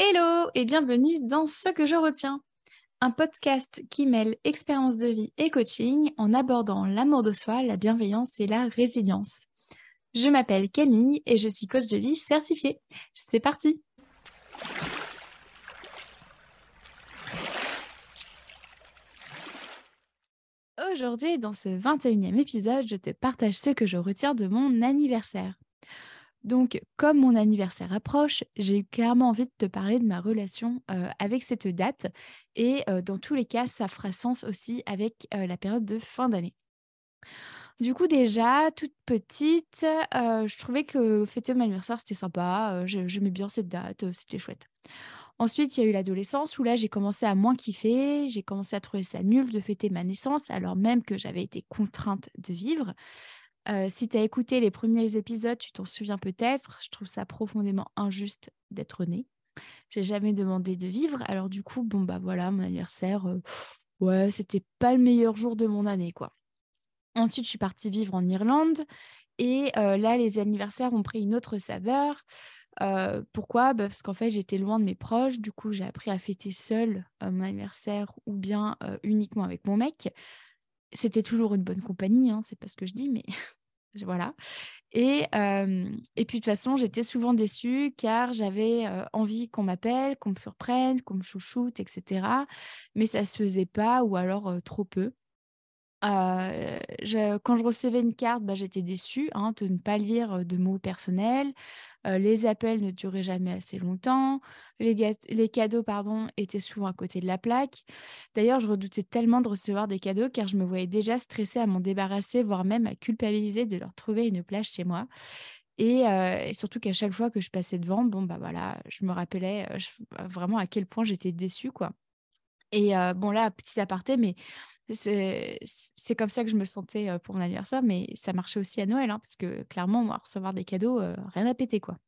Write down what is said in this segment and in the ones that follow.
Hello et bienvenue dans Ce que je retiens, un podcast qui mêle expérience de vie et coaching en abordant l'amour de soi, la bienveillance et la résilience. Je m'appelle Camille et je suis coach de vie certifiée. C'est parti Aujourd'hui, dans ce 21e épisode, je te partage ce que je retiens de mon anniversaire. Donc, comme mon anniversaire approche, j'ai clairement envie de te parler de ma relation avec cette date. Et dans tous les cas, ça fera sens aussi avec la période de fin d'année. Du coup, déjà, toute petite, je trouvais que fêter mon anniversaire, c'était sympa. J'aimais bien cette date, c'était chouette. Ensuite, il y a eu l'adolescence où là, j'ai commencé à moins kiffer. J'ai commencé à trouver ça nul de fêter ma naissance, alors même que j'avais été contrainte de vivre si tu as écouté les premiers épisodes, tu t'en souviens peut-être. Je trouve ça profondément injuste d'être né. J'ai jamais demandé de vivre. Alors du coup, bon bah voilà, mon anniversaire, ouais, c'était pas le meilleur jour de mon année, quoi. Ensuite, je suis partie vivre en Irlande et là, les anniversaires ont pris une autre saveur. pourquoi? Bah, Parce qu'en fait, j'étais loin de mes proches. Du coup, j'ai appris à fêter seule mon anniversaire ou bien uniquement avec mon mec. C'était toujours une bonne compagnie, hein, c'est pas ce que je dis, mais voilà. Et, et puis de toute façon, j'étais souvent déçue car j'avais envie qu'on m'appelle, qu'on me surprenne, qu'on me chouchoute, etc. Mais ça se faisait pas ou alors trop peu. Je, quand je recevais une carte, bah, j'étais déçue hein, de ne pas lire de mots personnels. les appels ne duraient jamais assez longtemps. Les, cadeaux pardon, étaient souvent à côté de la plaque. D'ailleurs, je redoutais tellement de recevoir des cadeaux car je me voyais déjà stressée à m'en débarrasser, voire même à culpabiliser de leur trouver une place chez moi. Et, surtout qu'à chaque fois que je passais devant, bon, bah voilà, je me rappelais vraiment à quel point j'étais déçue, quoi. Et bon, là, petit aparté, mais c'est comme ça que je me sentais pour mon anniversaire, mais ça marchait aussi à Noël, hein, parce que clairement, moi, recevoir des cadeaux, rien à péter, quoi.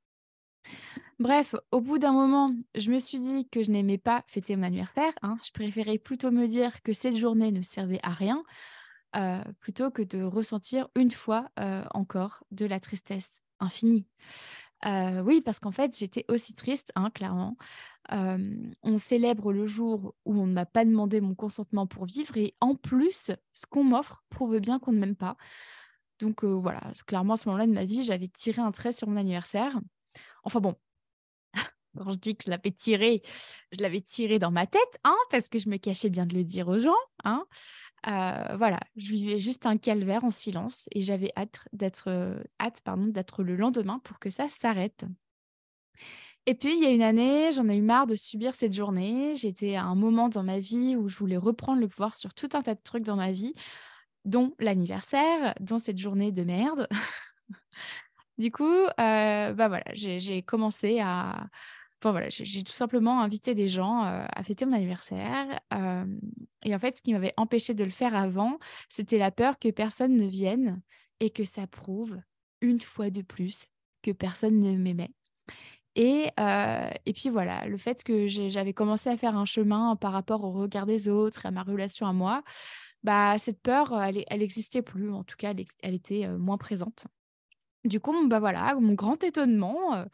Bref, au bout d'un moment, je me suis dit que je n'aimais pas fêter mon anniversaire. Hein. Je préférais plutôt me dire que cette journée ne servait à rien, plutôt que de ressentir une fois encore de la tristesse infinie oui, parce qu'en fait, j'étais aussi triste, hein, clairement. On célèbre le jour où on ne m'a pas demandé mon consentement pour vivre et en plus, ce qu'on m'offre prouve bien qu'on ne m'aime pas. Donc voilà, clairement, à ce moment-là de ma vie, j'avais tiré un trait sur mon anniversaire. Enfin bon, quand je dis que je l'avais tiré, je l'avais tiré dans ma tête, hein, parce que je me cachais bien de le dire aux gens. Hein. Voilà, je vivais juste un calvaire en silence et j'avais hâte d'être hâte pardon d'être le lendemain pour que ça s'arrête. Et puis il y a une année, j'en ai eu marre de subir cette journée. J'étais à un moment dans ma vie où je voulais reprendre le pouvoir sur tout un tas de trucs dans ma vie, dont l'anniversaire, dont cette journée de merde. du coup, euh, bah voilà, j'ai commencé à Enfin voilà, j'ai tout simplement invité des gens à fêter mon anniversaire. et en fait, ce qui m'avait empêché de le faire avant, c'était la peur que personne ne vienne et que ça prouve une fois de plus que personne ne m'aimait. Et, et puis voilà, le fait que j'avais commencé à faire un chemin par rapport au regard des autres, à ma relation à moi, bah, cette peur, elle n'existait plus, en tout cas, elle était moins présente. Du coup, bah voilà, mon grand étonnement,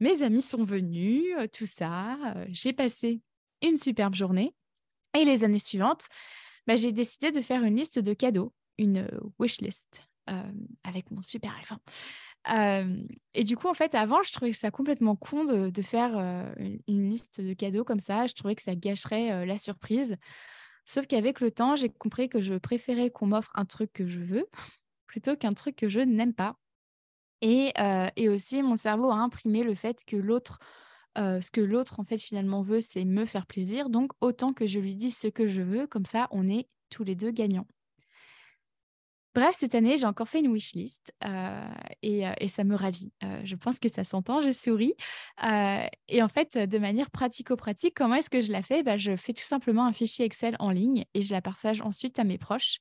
mes amis sont venus, tout ça. j'ai passé une superbe journée. Et les années suivantes, bah, j'ai décidé de faire une liste de cadeaux, une wish list, avec mon super accent. Et du coup, en fait, avant, je trouvais ça complètement con de, faire une, liste de cadeaux comme ça. Je trouvais que ça gâcherait la surprise. Sauf qu'avec le temps, j'ai compris que je préférais qu'on m'offre un truc que je veux plutôt qu'un truc que je n'aime pas. Et, aussi, mon cerveau a imprimé le fait que l'autre, ce que l'autre, en fait, finalement veut, c'est me faire plaisir. Donc, autant que je lui dise ce que je veux, comme ça, on est tous les deux gagnants. Bref, cette année, j'ai encore fait une wishlist et, et ça me ravit. je pense que ça s'entend, je souris. et en fait, de manière pratico-pratique, comment est-ce que je la fais? Bah, Je fais tout simplement un fichier Excel en ligne et je la partage ensuite à mes proches.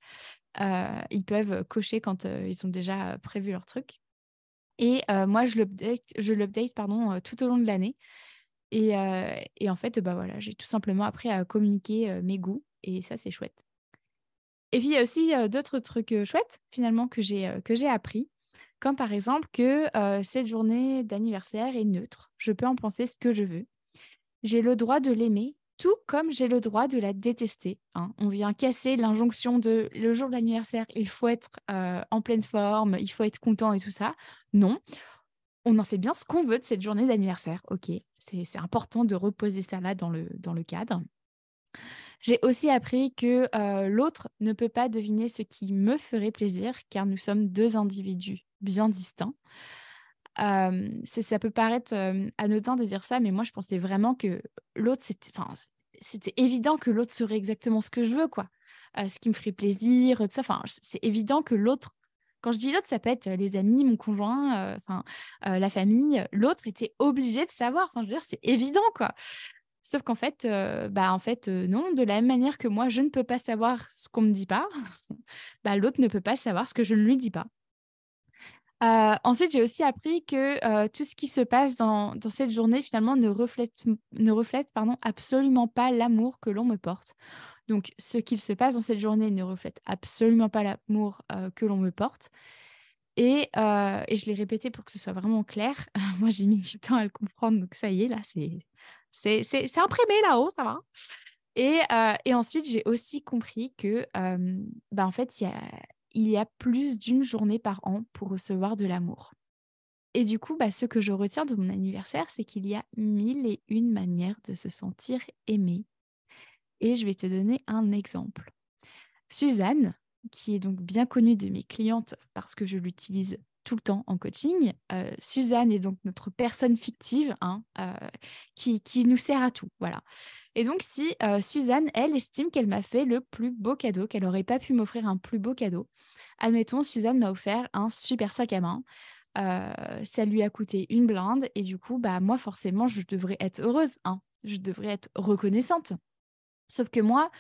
ils peuvent cocher quand ils ont déjà prévu leur truc. Et moi, je l'update, pardon, tout au long de l'année. Et, et, en fait, bah voilà, j'ai tout simplement appris à communiquer mes goûts et ça, c'est chouette. Et puis, il y a aussi d'autres trucs chouettes, finalement, que j'ai, que j'ai appris, comme par exemple que cette journée d'anniversaire est neutre. Je peux en penser ce que je veux. j'ai le droit de l'aimer, tout comme j'ai le droit de la détester. Hein. On vient casser l'injonction de le jour de l'anniversaire, il faut être euh, en pleine forme, il faut être content et tout ça. Non, on en fait bien ce qu'on veut de cette journée d'anniversaire. Ok, c'est important de reposer ça là dans le, dans le cadre. J'ai aussi appris que l'autre ne peut pas deviner ce qui me ferait plaisir, car nous sommes deux individus bien distincts. Ça peut paraître anodin de dire ça, mais moi je pensais vraiment que l'autre, c'était, évident que l'autre serait exactement ce que je veux, quoi. ce qui me ferait plaisir, tout ça. Enfin, c'est évident que l'autre quand je dis l'autre, ça peut être les amis, mon conjoint, la famille. L'autre était obligé de savoir. Enfin, je veux dire, c'est évident, quoi. Sauf qu'en fait, bah en fait non. De la même manière que moi, je ne peux pas savoir ce qu'on me dit pas, bah, l'autre ne peut pas savoir ce que je ne lui dis pas. ensuite, j'ai aussi appris que tout ce qui se passe dans, dans, cette journée, finalement, ne reflète, ne reflète pardon, absolument pas l'amour que l'on me porte. Donc, ce qu'il se passe dans cette journée ne reflète absolument pas l'amour que l'on me porte. Et, je l'ai répété pour que ce soit vraiment clair. Moi, j'ai mis du temps à le comprendre, donc ça y est, là, c'est, c'est, imprimé là-haut, ça va. Et, et ensuite, j'ai aussi compris que, bah, en fait, il y a, il y a plus d'une journée par an pour recevoir de l'amour. Et du coup, bah, ce que je retiens de mon anniversaire, c'est qu'il y a mille et une manières de se sentir aimé et je vais te donner un exemple. Suzanne, qui est donc bien connue de mes clientes parce que je l'utilise tout le temps en coaching. Euh, Suzanne est donc notre personne fictive hein, euh, qui, nous sert à tout. Voilà. Et donc, si euh, Suzanne, elle, estime qu'elle m'a fait le plus beau cadeau, qu'elle n'aurait pas pu m'offrir un plus beau cadeau, admettons, Suzanne m'a offert un super sac à main. ça lui a coûté une blinde et du coup, bah, moi, forcément, je devrais être heureuse. Hein. Je devrais être reconnaissante. Sauf que moi,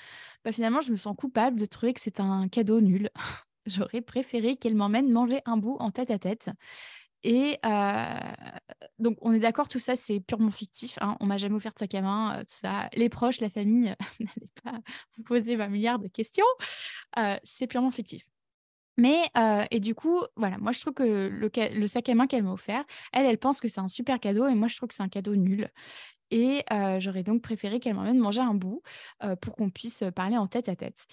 bah, finalement, je me sens coupable de trouver que c'est un cadeau nul. J'aurais préféré qu'elle m'emmène manger un bout en tête à tête. Et donc, on est d'accord, tout ça, c'est purement fictif. Hein. On m'a jamais offert de sac à main. ça. Les proches, la famille, n'allez pas vous poser 20 milliards de questions. c'est purement fictif. Mais, et du coup, voilà, moi, je trouve que le sac à main qu'elle m'a offert, elle, elle pense que c'est un super cadeau et moi, je trouve que c'est un cadeau nul. Et j'aurais donc préféré qu'elle m'emmène manger un bout pour qu'on puisse parler en tête à tête.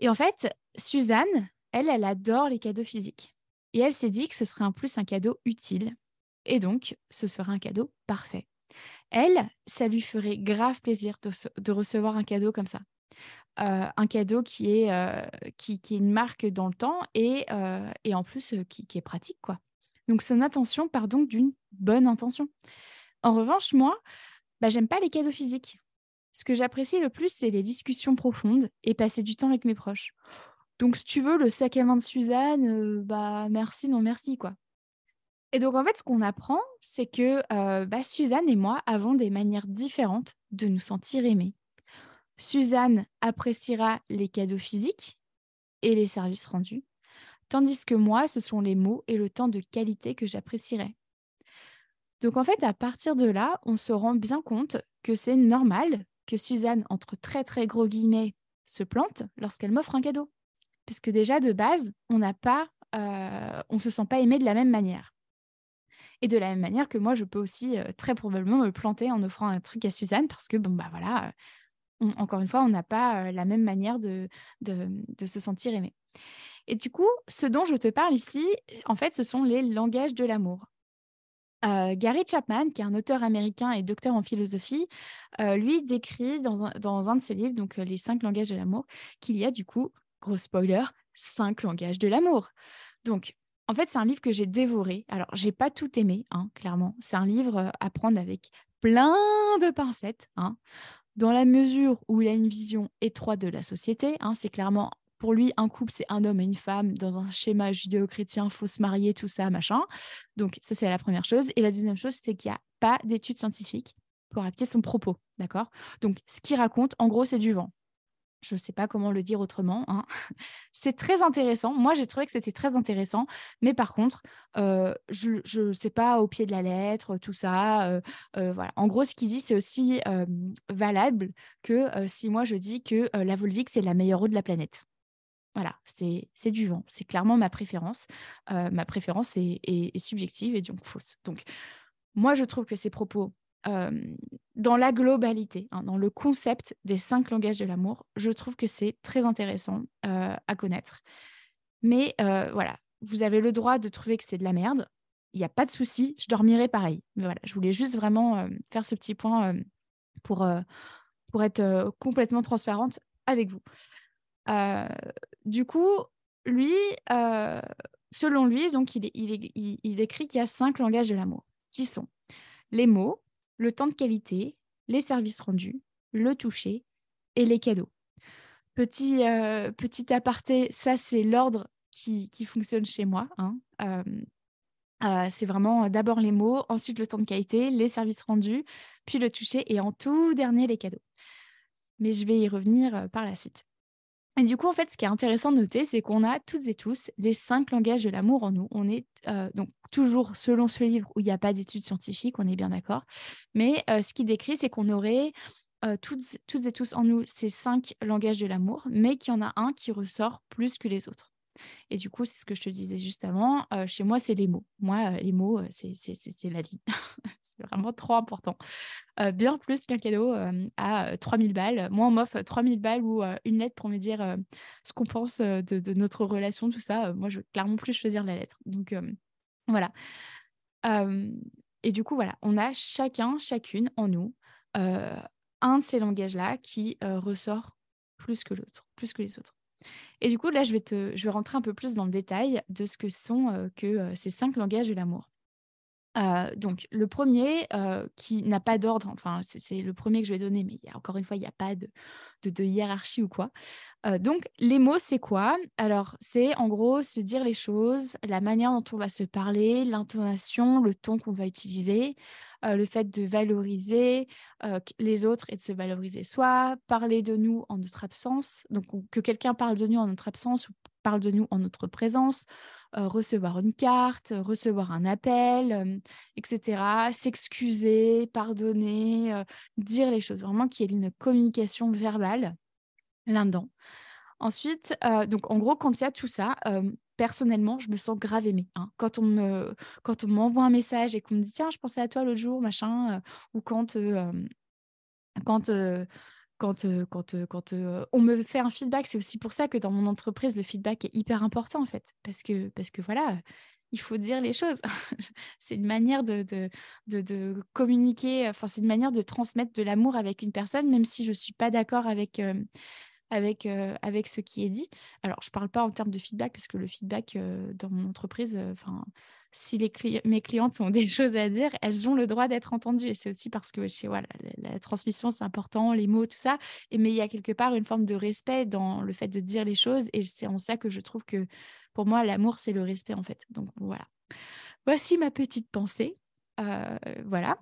Et en fait, Suzanne, elle, elle adore les cadeaux physiques. Et elle s'est dit que ce serait en plus un cadeau utile. Et donc, ce serait un cadeau parfait. Elle, ça lui ferait grave plaisir de, recevoir un cadeau comme ça. un cadeau qui est, qui, est une marque dans le temps et, et en plus qui, est pratique. quoi. Donc, son attention part donc d'une bonne intention. En revanche, moi, bah, j'aime pas les cadeaux physiques. Ce que j'apprécie le plus, c'est les discussions profondes et passer du temps avec mes proches. Donc, si tu veux, le sac à main de Suzanne, euh, bah merci, non merci, quoi. Et donc, en fait, ce qu'on apprend, c'est que euh, bah, Suzanne et moi avons des manières différentes de nous sentir aimés. Suzanne appréciera les cadeaux physiques et les services rendus, tandis que moi, ce sont les mots et le temps de qualité que j'apprécierai. Donc en fait, à partir de là, on se rend bien compte que c'est normal que Suzanne, entre très très gros guillemets, se plante lorsqu'elle m'offre un cadeau. Puisque déjà, de base, on n'a euh, se sent pas aimé de la même manière. Et de la même manière que moi, je peux aussi euh, très probablement me planter en offrant un truc à Suzanne parce que, bon, bah voilà, euh, encore une fois, on n'a pas la même manière de, de se sentir aimé. Et du coup, ce dont je te parle ici, en fait, ce sont les langages de l'amour. Gary Chapman, qui est un auteur américain et docteur en philosophie, lui décrit dans un, de ses livres, donc Les cinq langages de l'amour, qu'il y a du coup, gros spoiler, cinq langages de l'amour. Donc, en fait, c'est un livre que j'ai dévoré. Alors, j'ai pas tout aimé, hein, clairement. C'est un livre à prendre avec plein de pincettes, hein, dans la mesure où il a une vision étroite de la société. Hein, c'est clairement pour lui, un couple, c'est un homme et une femme dans un schéma judéo-chrétien, faut se marier, tout ça, machin. Donc, ça, c'est la première chose. Et la deuxième chose, c'est qu'il n'y a pas d'études scientifiques pour appuyer son propos. D'accord? Donc, ce qu'il raconte, en gros, c'est du vent. Je ne sais pas comment le dire autrement. Hein. C'est très intéressant. Moi, j'ai trouvé que c'était très intéressant. Mais par contre, je ne sais pas au pied de la lettre, tout ça. Voilà. En gros, ce qu'il dit, c'est aussi valable que si moi, je dis que la Volvic, c'est la meilleure eau de la planète. Voilà, c'est du vent. C'est clairement ma préférence. ma préférence est, subjective et donc fausse. Donc, moi, je trouve que ces propos dans la globalité, hein, dans le concept des cinq langages de l'amour, je trouve que c'est très intéressant à connaître. Mais voilà, vous avez le droit de trouver que c'est de la merde. Il n'y a pas de souci, je dormirai pareil. Mais voilà, je voulais juste vraiment faire ce petit point pour, pour être complètement transparente avec vous. du coup, lui, selon lui, donc il, il, il écrit qu'il y a cinq langages de l'amour, qui sont les mots, le temps de qualité, les services rendus, le toucher et les cadeaux. Petit, petit aparté, ça c'est l'ordre qui, fonctionne chez moi. Hein. c'est vraiment d'abord les mots, ensuite le temps de qualité, les services rendus, puis le toucher et en tout dernier les cadeaux. Mais je vais y revenir par la suite. Et du coup, en fait, ce qui est intéressant de noter, c'est qu'on a toutes et tous les cinq langages de l'amour en nous. On est donc toujours selon ce livre où il n'y a pas d'études scientifiques, on est bien d'accord. Mais ce qui décrit, c'est qu'on aurait toutes, toutes, et tous en nous ces cinq langages de l'amour, mais qu'il y en a un qui ressort plus que les autres. Et du coup, c'est ce que je te disais juste avant. chez moi, c'est les mots. Moi, les mots, c'est la vie. c'est vraiment trop important. bien plus qu'un cadeau à 3000 balles. Moi, on m'offre 3000 balles ou une lettre pour me dire ce qu'on pense de, notre relation, tout ça. moi, je veux clairement plus choisir la lettre. Donc, voilà. et du coup, voilà, on a chacun, chacune en nous un de ces langages-là qui ressort plus que l'autre, plus que les autres. Et du coup, là, je vais, te, je vais rentrer un peu plus dans le détail de ce que sont que ces cinq langages de l'amour. Donc, le premier, qui n'a pas d'ordre, enfin, c'est le premier que je vais donner, mais encore une fois, il n'y a pas de, hiérarchie ou quoi. donc, les mots, c'est quoi? Alors, c'est en gros se dire les choses, la manière dont on va se parler, l'intonation, le ton qu'on va utiliser, le fait de valoriser les autres et de se valoriser soi, parler de nous en notre absence, donc que quelqu'un parle de nous en notre absence ou parle de nous en notre présence, recevoir une carte, recevoir un appel, etc., s'excuser, pardonner, dire les choses, vraiment qu'il y ait une communication verbale là-dedans. Ensuite, donc en gros, quand il y a tout ça, personnellement, je me sens grave aimée. Hein. Quand on me, m'envoie un message et qu'on me dit tiens, je pensais à toi l'autre jour, machin, euh, ou quand euh, quand euh, quand, on me fait un feedback, c'est aussi pour ça que dans mon entreprise, le feedback est hyper important en fait, parce que voilà, il faut dire les choses. c'est une manière de, de, communiquer, enfin c'est une manière de transmettre de l'amour avec une personne, même si je suis pas d'accord avec avec, avec ce qui est dit. Alors, je ne parle pas en termes de feedback, parce que le feedback dans mon entreprise, enfin, si les mes clientes ont des choses à dire, elles ont le droit d'être entendues. Et c'est aussi parce que chez voilà, la, transmission, c'est important, les mots, tout ça. Mais il y a quelque part une forme de respect dans le fait de dire les choses. Et c'est en ça que je trouve que pour moi, l'amour, c'est le respect, en fait. Donc voilà. Voici ma petite pensée. voilà.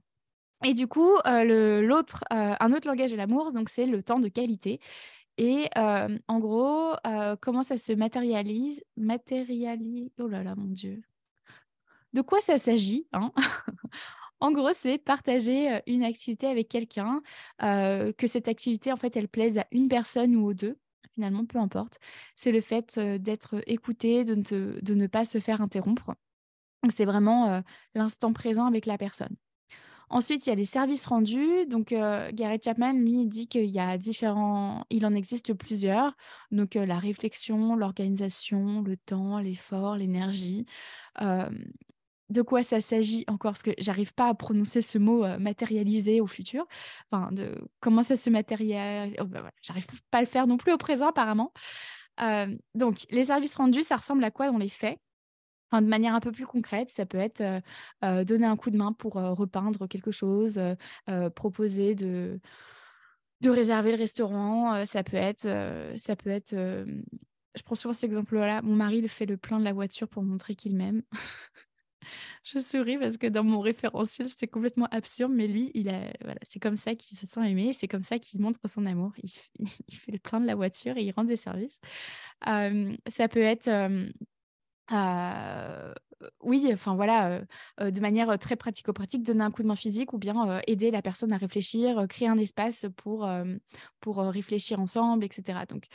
Et du coup, l'autre, un autre langage de l'amour, c'est le temps de qualité. Et en gros, comment ça se matérialise? Matérialise. Oh là là, mon Dieu. De quoi ça s'agit hein? En gros, c'est partager une activité avec quelqu'un, que cette activité, en fait, elle plaise à une personne ou aux deux. Finalement, peu importe. C'est le fait d'être écouté, de ne, pas se faire interrompre. C'est vraiment l'instant présent avec la personne. Ensuite, il y a les services rendus. Donc, euh, Chapman, lui, dit qu'il y a différents, il en existe plusieurs. Donc, euh, la réflexion, l'organisation, le temps, l'effort, l'énergie. de quoi ça s'agit encore? Parce que j'arrive pas à prononcer ce mot euh, matérialisé au futur. Enfin, de comment ça se matérialise. Oh, bah, j'arrive pas à le faire non plus au présent, apparemment. donc, les services rendus, ça ressemble à quoi dans les faits? De manière un peu plus concrète, ça peut être donner un coup de main pour repeindre quelque chose, proposer de, de réserver le restaurant. ça peut être, ça peut être je prends souvent cet exemple-là. Mon mari le fait le plein de la voiture pour montrer qu'il m'aime. je souris parce que dans mon référentiel, c'est complètement absurde, mais lui, il a, voilà, c'est comme ça qu'il se sent aimé, c'est comme ça qu'il montre son amour. Il, fait le plein de la voiture et il rend des services. ça peut être oui, enfin voilà, de manière très pratico-pratique, donner un coup de main physique ou bien aider la personne à réfléchir, créer un espace pour, pour réfléchir ensemble, etc. Donc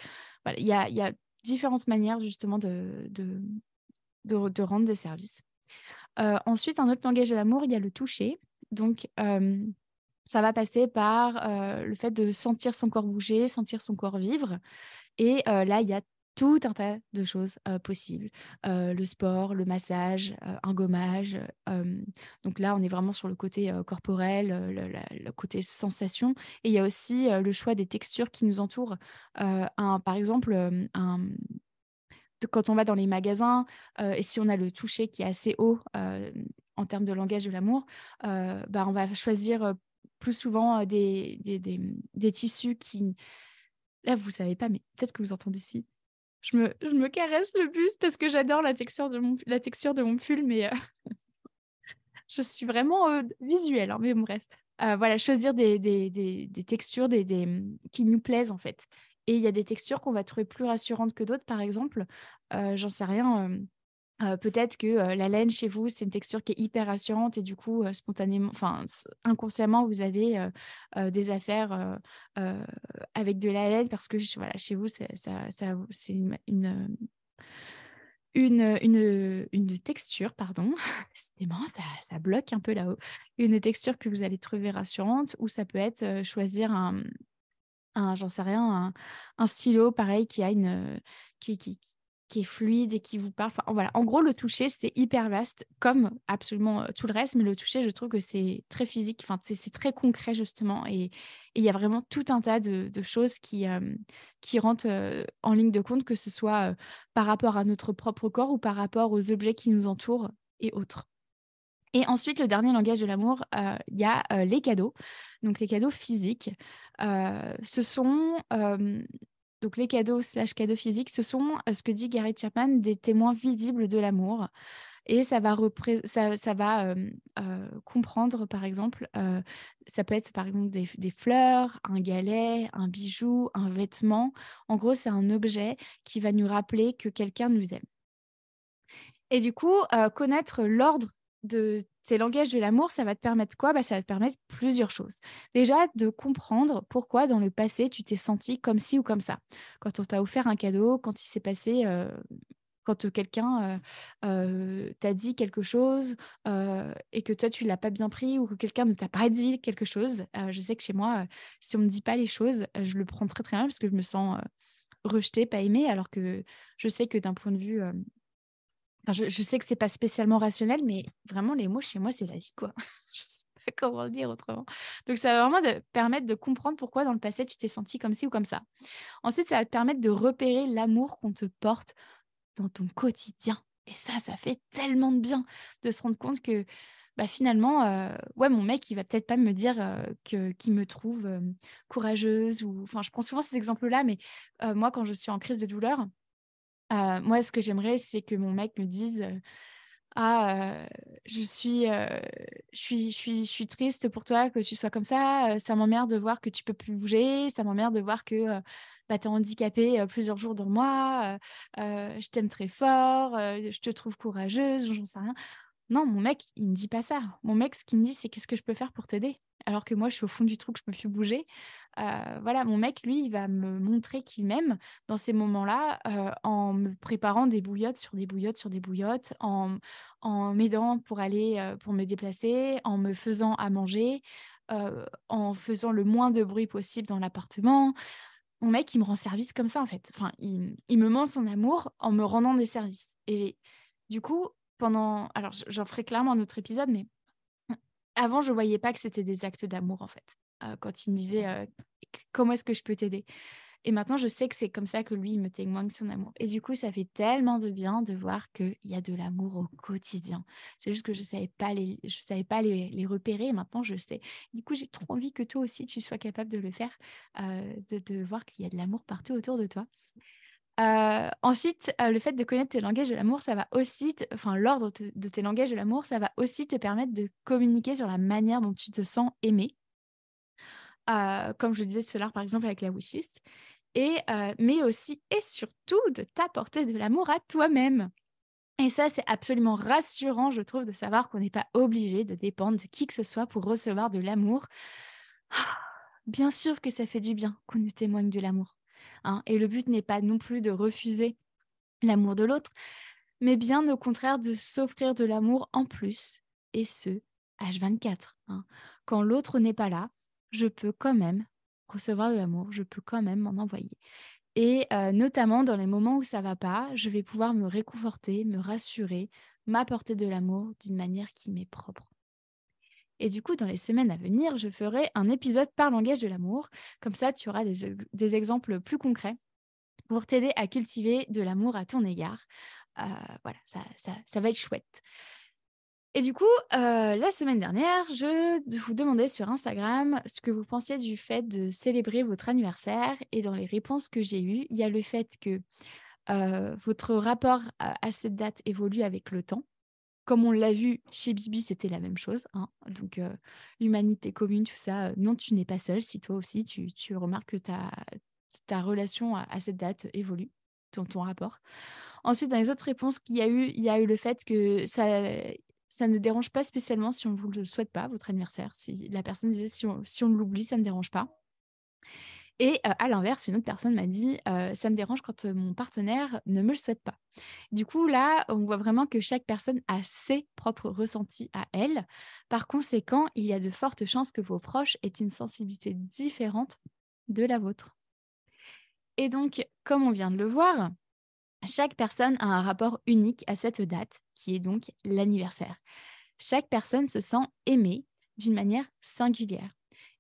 voilà, il y a, différentes manières justement de, de, de, rendre des services. ensuite, un autre langage de l'amour, il y a le toucher. Donc ça va passer par le fait de sentir son corps bouger, sentir son corps vivre. Et là, il y a tout un tas de choses possibles. le sport, le massage, un gommage. donc là, on est vraiment sur le côté corporel, le, côté sensation. Et il y a aussi le choix des textures qui nous entourent. Un, par exemple, un, quand on va dans les magasins, et si on a le toucher qui est assez haut en termes de langage de l'amour, bah, on va choisir plus souvent des, des, des, tissus qui... Là, vous savez pas, mais peut-être que vous entendez ici. Je me, caresse le buste parce que j'adore la texture de mon, la texture pull, mais je suis vraiment visuelle. Hein, mais bref, voilà, choisir des, textures qui nous plaisent en fait. Et il y a des textures qu'on va trouver plus rassurantes que d'autres, par exemple. J'en sais rien peut-être que la laine chez vous, c'est une texture qui est hyper rassurante et du coup, spontanément, enfin, inconsciemment, vous avez des affaires avec de la laine parce que voilà, chez vous, ça, c'est une, une, une, une, texture, pardon, c'est ça, ça, bloque un peu là-haut, une texture que vous allez trouver rassurante ou ça peut être choisir un, un j'en sais rien, un, stylo pareil qui a une, qui, qui, qui est fluide et qui vous parle. Enfin, voilà. En gros, le toucher, c'est hyper vaste, comme absolument tout le reste, mais le toucher, je trouve que c'est très physique, enfin, c'est très concret, justement. Et il y a vraiment tout un tas de, choses qui, qui rentrent en ligne de compte, que ce soit par rapport à notre propre corps ou par rapport aux objets qui nous entourent et autres. Et ensuite, le dernier langage de l'amour, il y a les cadeaux. Donc, les cadeaux physiques. ce sont donc les cadeaux slash cadeaux physiques, ce sont euh, ce que dit Gary Chapman des témoins visibles de l'amour. Et ça va, ça, ça va euh, euh, comprendre, par exemple, ça peut être par exemple des, des, fleurs, un galet, un bijou, un vêtement. En gros, c'est un objet qui va nous rappeler que quelqu'un nous aime. Et du coup, connaître l'ordre de tes langages de l'amour, ça va te permettre quoi? Bah, Ça va te permettre plusieurs choses. Déjà, de comprendre pourquoi dans le passé, tu t'es senti comme ci ou comme ça. Quand on t'a offert un cadeau, quand il s'est passé... Euh, quand quelqu'un euh, euh, t'a dit quelque chose et que toi, tu ne l'as pas bien pris ou que quelqu'un ne t'a pas dit quelque chose. je sais que chez moi, si on ne me dit pas les choses, je le prends très très bien parce que je me sens rejetée, pas aimée, alors que je sais que d'un point de vue je, sais que c'est pas spécialement rationnel, mais vraiment, les mots chez moi, c'est la vie, quoi. je sais pas comment le dire autrement. Donc, ça va vraiment de permettre de comprendre pourquoi dans le passé, tu t'es senti comme ci ou comme ça. Ensuite, ça va te permettre de repérer l'amour qu'on te porte dans ton quotidien. Et ça, ça fait tellement de bien de se rendre compte que bah, finalement, euh, ouais, mon mec, il va peut-être pas me dire euh, que qu'il me trouve euh, courageuse ou, enfin, je prends souvent cet exemple-là, mais moi, quand je suis en crise de douleur, moi, ce que j'aimerais, c'est que mon mec me dise Ah, je, suis, je, suis, je, suis, je suis triste pour toi que tu sois comme ça. Ça m'emmerde de voir que tu peux plus bouger. Ça m'emmerde de voir que bah, tu es handicapé plusieurs jours dans moi. je t'aime très fort. je te trouve courageuse. J'en sais rien. Non, mon mec, il me dit pas ça. Mon mec, ce qu'il me dit, c'est qu'est-ce que je peux faire pour t'aider? Alors que moi, je suis au fond du trou, que je peux plus bouger. Euh, voilà, mon mec, lui, il va me montrer qu'il m'aime dans ces moments-là euh, en me préparant des bouillottes sur des bouillottes sur des bouillottes, en, m'aidant pour aller, euh, pour me déplacer, en me faisant à manger, en faisant le moins de bruit possible dans l'appartement. Mon mec, il me rend service comme ça, en fait. Enfin, il, il me ment son amour en me rendant des services. Et du coup, pendant... Alors, j'en ferai clairement un autre épisode, mais avant, je voyais pas que c'était des actes d'amour, en fait. Euh, quand il me disait euh, comment est-ce que je peux t'aider? Et maintenant, je sais que c'est comme ça que lui, me témoigne son amour. Et du coup, ça fait tellement de bien de voir qu'il y a de l'amour au quotidien. C'est juste que je ne savais pas, les, je savais pas les repérer. Et maintenant, je sais. Du coup, j'ai trop envie que toi aussi, tu sois capable de le faire, euh, de, de, voir qu'il y a de l'amour partout autour de toi. ensuite, le fait de connaître tes langages de l'amour, ça va aussi, enfin l'ordre de tes langages de l'amour, ça va aussi te permettre de communiquer sur la manière dont tu te sens aimé comme je disais tout à l'heure, par exemple, avec la wishlist, et, mais aussi et surtout de t'apporter de l'amour à toi-même. Et ça, c'est absolument rassurant, je trouve, de savoir qu'on n'est pas obligé de dépendre de qui que ce soit pour recevoir de l'amour. bien sûr que ça fait du bien qu'on nous témoigne de l'amour. Hein. Et le but n'est pas non plus de refuser l'amour de l'autre, mais bien au contraire de s'offrir de l'amour en plus, et ce, H24. Hein. Quand l'autre n'est pas là, je peux quand même recevoir de l'amour, je peux quand même m'en envoyer. Et notamment dans les moments où ça va pas, je vais pouvoir me réconforter, me rassurer, m'apporter de l'amour d'une manière qui m'est propre. Et du coup, dans les semaines à venir, je ferai un épisode par langage de l'amour. Comme ça, tu auras des, exemples plus concrets pour t'aider à cultiver de l'amour à ton égard. voilà, ça, ça, va être chouette. Et du coup, la semaine dernière, je vous demandais sur Instagram ce que vous pensiez du fait de célébrer votre anniversaire. Et dans les réponses que j'ai eues, il y a le fait que votre rapport à, cette date évolue avec le temps. Comme on l'a vu chez Bibi, c'était la même chose. Hein. Donc, humanité commune, tout ça. non, tu n'es pas seule. Si toi aussi, tu, remarques que ta, ta relation à, cette date évolue, ton, ton rapport. Ensuite, dans les autres réponses qu'il y a eu, il y a eu le fait que ça, ça ne dérange pas spécialement si on ne vous le souhaite pas, votre anniversaire. Si la personne disait si on, l'oublie, ça ne me dérange pas. Et euh, à l'inverse, une autre personne m'a dit euh, ça me dérange quand euh, mon partenaire ne me le souhaite pas. Du coup, là, on voit vraiment que chaque personne a ses propres ressentis à elle. Par conséquent, il y a de fortes chances que vos proches aient une sensibilité différente de la vôtre. Et donc, comme on vient de le voir, chaque personne a un rapport unique à cette date, qui est donc l'anniversaire. Chaque personne se sent aimée d'une manière singulière.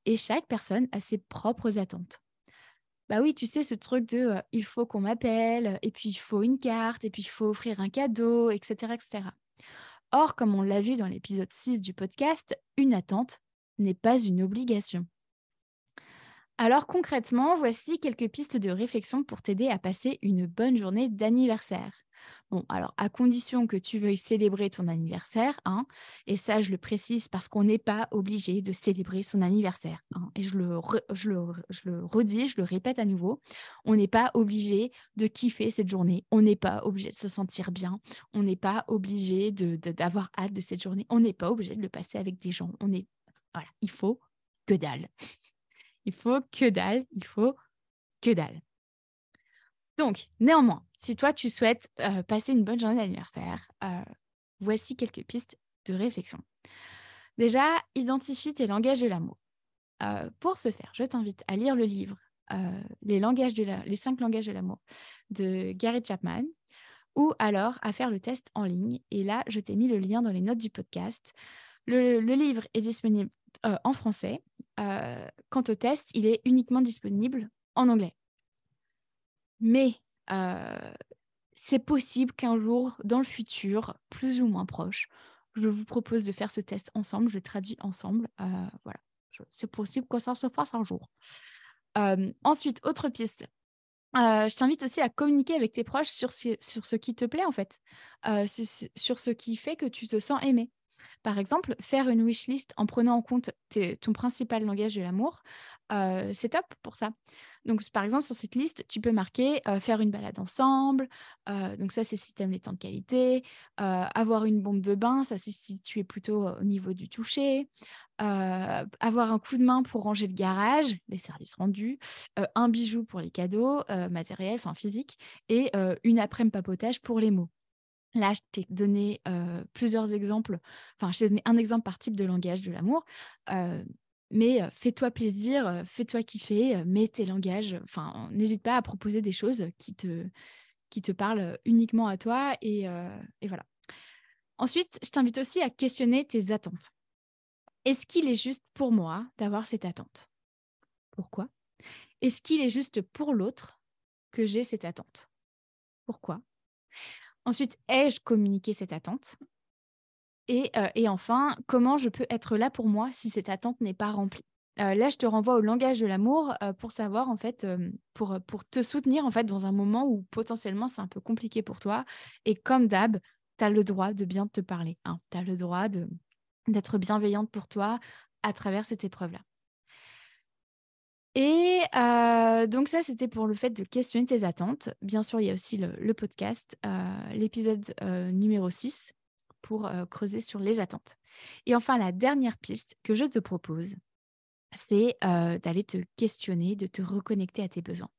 Et chaque personne a ses propres attentes. Bah oui, tu sais, ce truc de euh, il faut qu'on m'appelle, et puis il faut une carte, et puis il faut offrir un cadeau, etc. etc. Or, comme on l'a vu dans l'épisode 6 du podcast, une attente n'est pas une obligation. Alors concrètement, voici quelques pistes de réflexion pour t'aider à passer une bonne journée d'anniversaire. Bon, alors à condition que tu veuilles célébrer ton anniversaire, hein, et ça je le précise parce qu'on n'est pas obligé de célébrer son anniversaire. Hein, et je le, je, le, redis, je le répète à nouveau, on n'est pas obligé de kiffer cette journée, on n'est pas obligé de se sentir bien, on n'est pas obligé d'avoir de, hâte de cette journée, on n'est pas obligé de le passer avec des gens. On est, voilà, il faut que dalle. Il faut que dalle, il faut que dalle. Donc, néanmoins, si toi, tu souhaites euh, passer une bonne journée d'anniversaire, euh, voici quelques pistes de réflexion. Déjà, identifie tes langages de l'amour. Euh, pour ce faire, je t'invite à lire le livre les, langages cinq langages de l'amour de Gary Chapman ou alors à faire le test en ligne. Et là, je t'ai mis le lien dans les notes du podcast. le livre est disponible en français euh, quant au test, il est uniquement disponible en anglais. Mais euh, c'est possible qu'un jour, dans le futur, plus ou moins proche, je vous propose de faire ce test ensemble, je le traduis ensemble. Euh, voilà, c'est possible que ça se fasse un jour. ensuite, autre piste. je t'invite aussi à communiquer avec tes proches sur ce, sur ce qui te plaît en fait, sur ce qui fait que tu te sens aimé. Par exemple, faire une wish list en prenant en compte ton principal langage de l'amour, euh, c'est top pour ça. Donc, par exemple, sur cette liste, tu peux marquer euh, faire une balade ensemble. Euh, donc, ça, c'est si tu aimes les temps de qualité. avoir une bombe de bain, ça, c'est si tu es plutôt au niveau du toucher. avoir un coup de main pour ranger le garage, les services rendus. un bijou pour les cadeaux matériels, enfin physiques. Et une après-midi papotage pour les mots. Là, je t'ai donné plusieurs exemples, enfin, je t'ai donné un exemple par type de langage de l'amour, mais fais-toi plaisir, fais-toi kiffer, mets tes langages, enfin, n'hésite pas à proposer des choses qui te, qui parlent uniquement à toi, et voilà. Ensuite, je t'invite aussi à questionner tes attentes. Est-ce qu'il est juste pour moi d'avoir cette attente? Pourquoi? Est-ce qu'il est juste pour l'autre que j'ai cette attente? Pourquoi? Ensuite, ai-je communiqué cette attente? Et, euh, et, enfin, comment je peux être là pour moi si cette attente n'est pas remplie? Euh, Là, je te renvoie au langage de l'amour euh, pour savoir, en fait, pour, pour te soutenir, en fait, dans un moment où potentiellement c'est un peu compliqué pour toi. Et comme d'hab, tu as le droit de bien te parler. Hein. Tu as le droit d'être bienveillante pour toi à travers cette épreuve-là. Et donc ça, c'était pour le fait de questionner tes attentes. Bien sûr, il y a aussi le, podcast, l'épisode numéro 6, pour creuser sur les attentes. Et enfin, la dernière piste que je te propose, c'est d'aller te questionner, de te reconnecter à tes besoins.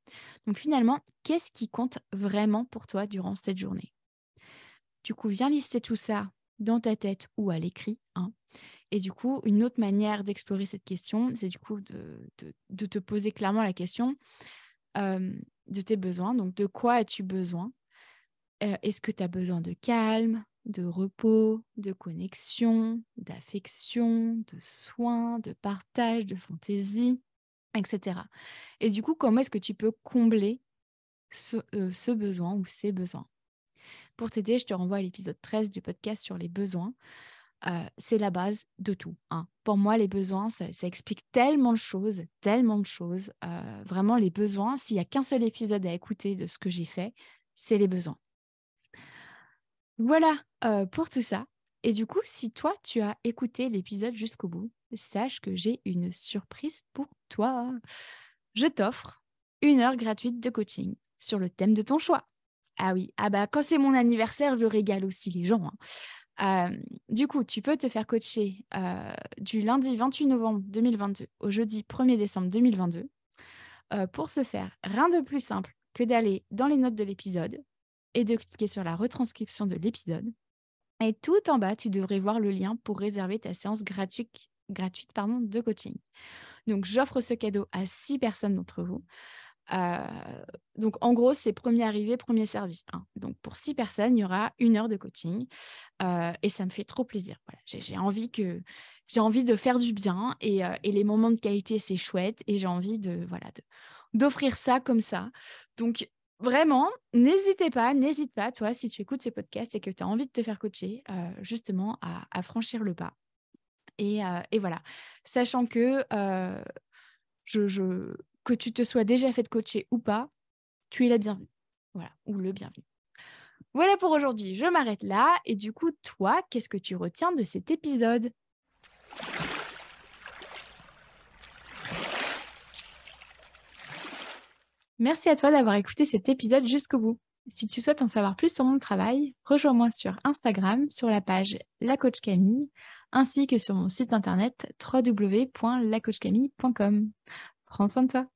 Donc finalement, qu'est-ce qui compte vraiment pour toi durant cette journée? Du coup, viens lister tout ça dans ta tête ou à l'écrit. Hein. Et du coup, une autre manière d'explorer cette question, c'est du coup de, te poser clairement la question de tes besoins. Donc, de quoi as-tu besoin? Est-ce que tu as besoin de calme, de repos, de connexion, d'affection, de soins, de partage, de fantaisie, etc. Et du coup, comment est-ce que tu peux combler ce, ce besoin ou ces besoins? Pour t'aider, je te renvoie à l'épisode 13 du podcast sur les besoins. c'est la base de tout. Hein. Pour moi, les besoins, ça, explique tellement de choses, tellement de choses. vraiment, les besoins, s'il n'y a qu'un seul épisode à écouter de ce que j'ai fait, c'est les besoins. Voilà pour tout ça. Et du coup, si toi, tu as écouté l'épisode jusqu'au bout, sache que j'ai une surprise pour toi. Je t'offre une heure gratuite de coaching sur le thème de ton choix. Ah oui, ah bah quand c'est mon anniversaire, je régale aussi les gens. Hein. du coup, tu peux te faire coacher du lundi 28 novembre 2022 au jeudi 1er décembre 2022. pour ce faire, rien de plus simple que d'aller dans les notes de l'épisode et de cliquer sur la retranscription de l'épisode. Et tout en bas, tu devrais voir le lien pour réserver ta séance gratuite, gratuite pardon, de coaching. Donc, j'offre ce cadeau à six personnes d'entre vous. Euh, donc, en gros, c'est premier arrivé, premier servi. Hein. Donc, pour six personnes, il y aura une heure de coaching euh, et ça me fait trop plaisir. J'ai envie que j'ai envie de faire du bien et, euh, et les moments de qualité, c'est chouette et j'ai envie de voilà d'offrir ça comme ça. Donc, vraiment, n'hésitez pas, n'hésite pas, toi, si tu écoutes ces podcasts et que tu as envie de te faire coacher, justement, à, franchir le pas. Et, voilà, sachant que, je, que tu te sois déjà fait coacher ou pas, tu es la bienvenue. Voilà, ou le bienvenu. Voilà pour aujourd'hui, je m'arrête là. Et du coup, toi, qu'est-ce que tu retiens de cet épisode? Merci à toi d'avoir écouté cet épisode jusqu'au bout. Si tu souhaites en savoir plus sur mon travail, rejoins-moi sur Instagram sur la page La Camille ainsi que sur mon site internet www.lacoachcamille.com. Prends soin de toi.